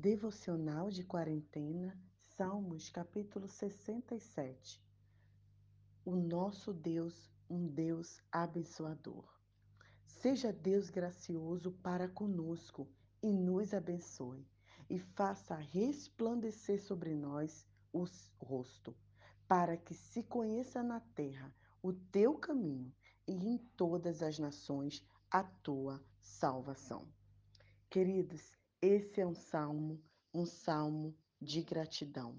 Devocional de Quarentena, Salmos, capítulo 67. O nosso Deus, um Deus abençoador. Seja Deus gracioso para conosco e nos abençoe, e faça resplandecer sobre nós o rosto, para que se conheça na terra o teu caminho e em todas as nações a tua salvação. Queridos, esse é um salmo, um salmo de gratidão.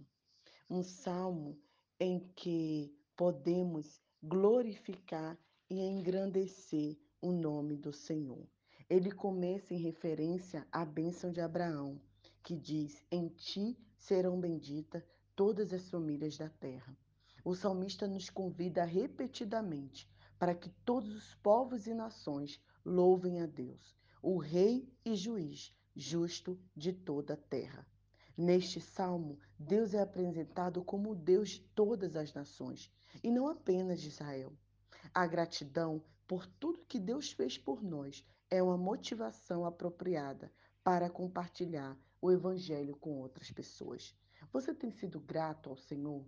Um salmo em que podemos glorificar e engrandecer o nome do Senhor. Ele começa em referência à bênção de Abraão, que diz: Em ti serão benditas todas as famílias da terra. O salmista nos convida repetidamente para que todos os povos e nações louvem a Deus, o Rei e Juiz, justo de toda a terra. Neste salmo, Deus é apresentado como Deus de todas as nações e não apenas de Israel. A gratidão por tudo que Deus fez por nós é uma motivação apropriada para compartilhar o Evangelho com outras pessoas. Você tem sido grato ao Senhor?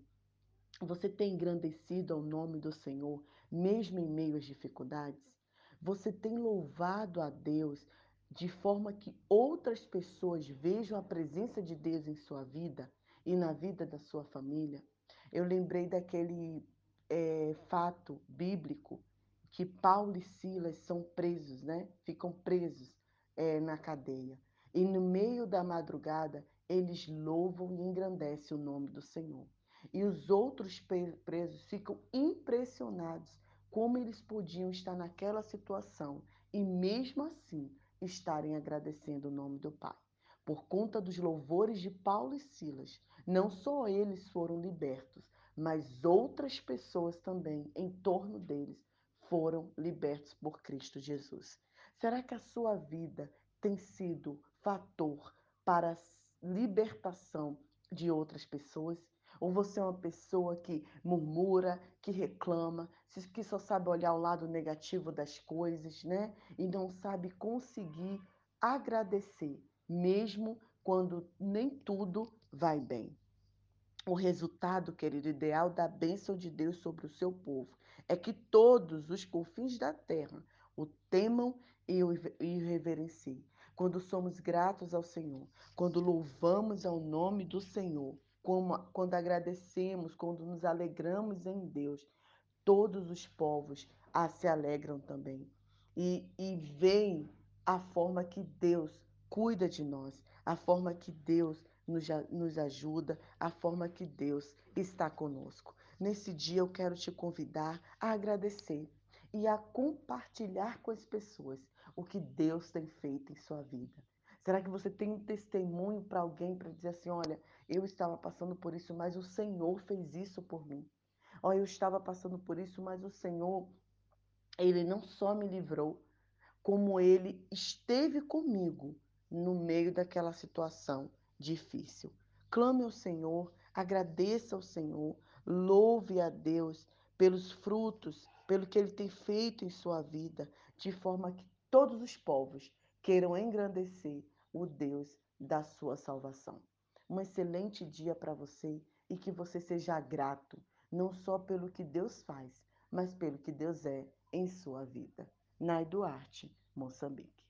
Você tem engrandecido ao nome do Senhor, mesmo em meio às dificuldades? Você tem louvado a Deus de forma que outras pessoas vejam a presença de Deus em sua vida e na vida da sua família. Eu lembrei daquele é, fato bíblico que Paulo e Silas são presos, né? Ficam presos é, na cadeia. E no meio da madrugada, eles louvam e engrandecem o nome do Senhor. E os outros presos ficam impressionados como eles podiam estar naquela situação e mesmo assim estarem agradecendo o nome do Pai. Por conta dos louvores de Paulo e Silas, não só eles foram libertos, mas outras pessoas também em torno deles foram libertos por Cristo Jesus. Será que a sua vida tem sido fator para a libertação de outras pessoas? Ou você é uma pessoa que murmura, que reclama, que só sabe olhar o lado negativo das coisas, né? E não sabe conseguir agradecer, mesmo quando nem tudo vai bem. O resultado, querido, ideal da bênção de Deus sobre o seu povo é que todos os confins da terra o temam e o reverenciem. Quando somos gratos ao Senhor, quando louvamos ao nome do Senhor, como, quando agradecemos, quando nos alegramos em Deus, todos os povos ah, se alegram também. E, e veem a forma que Deus cuida de nós, a forma que Deus nos, nos ajuda, a forma que Deus está conosco. Nesse dia eu quero te convidar a agradecer e a compartilhar com as pessoas o que Deus tem feito em sua vida. Será que você tem um testemunho para alguém para dizer assim: olha, eu estava passando por isso, mas o Senhor fez isso por mim. Olha, eu estava passando por isso, mas o Senhor, Ele não só me livrou, como Ele esteve comigo no meio daquela situação difícil. Clame ao Senhor, agradeça ao Senhor, louve a Deus pelos frutos, pelo que Ele tem feito em sua vida, de forma que todos os povos queiram engrandecer o Deus da sua salvação. Um excelente dia para você e que você seja grato, não só pelo que Deus faz, mas pelo que Deus é em sua vida. Nai Duarte, Moçambique.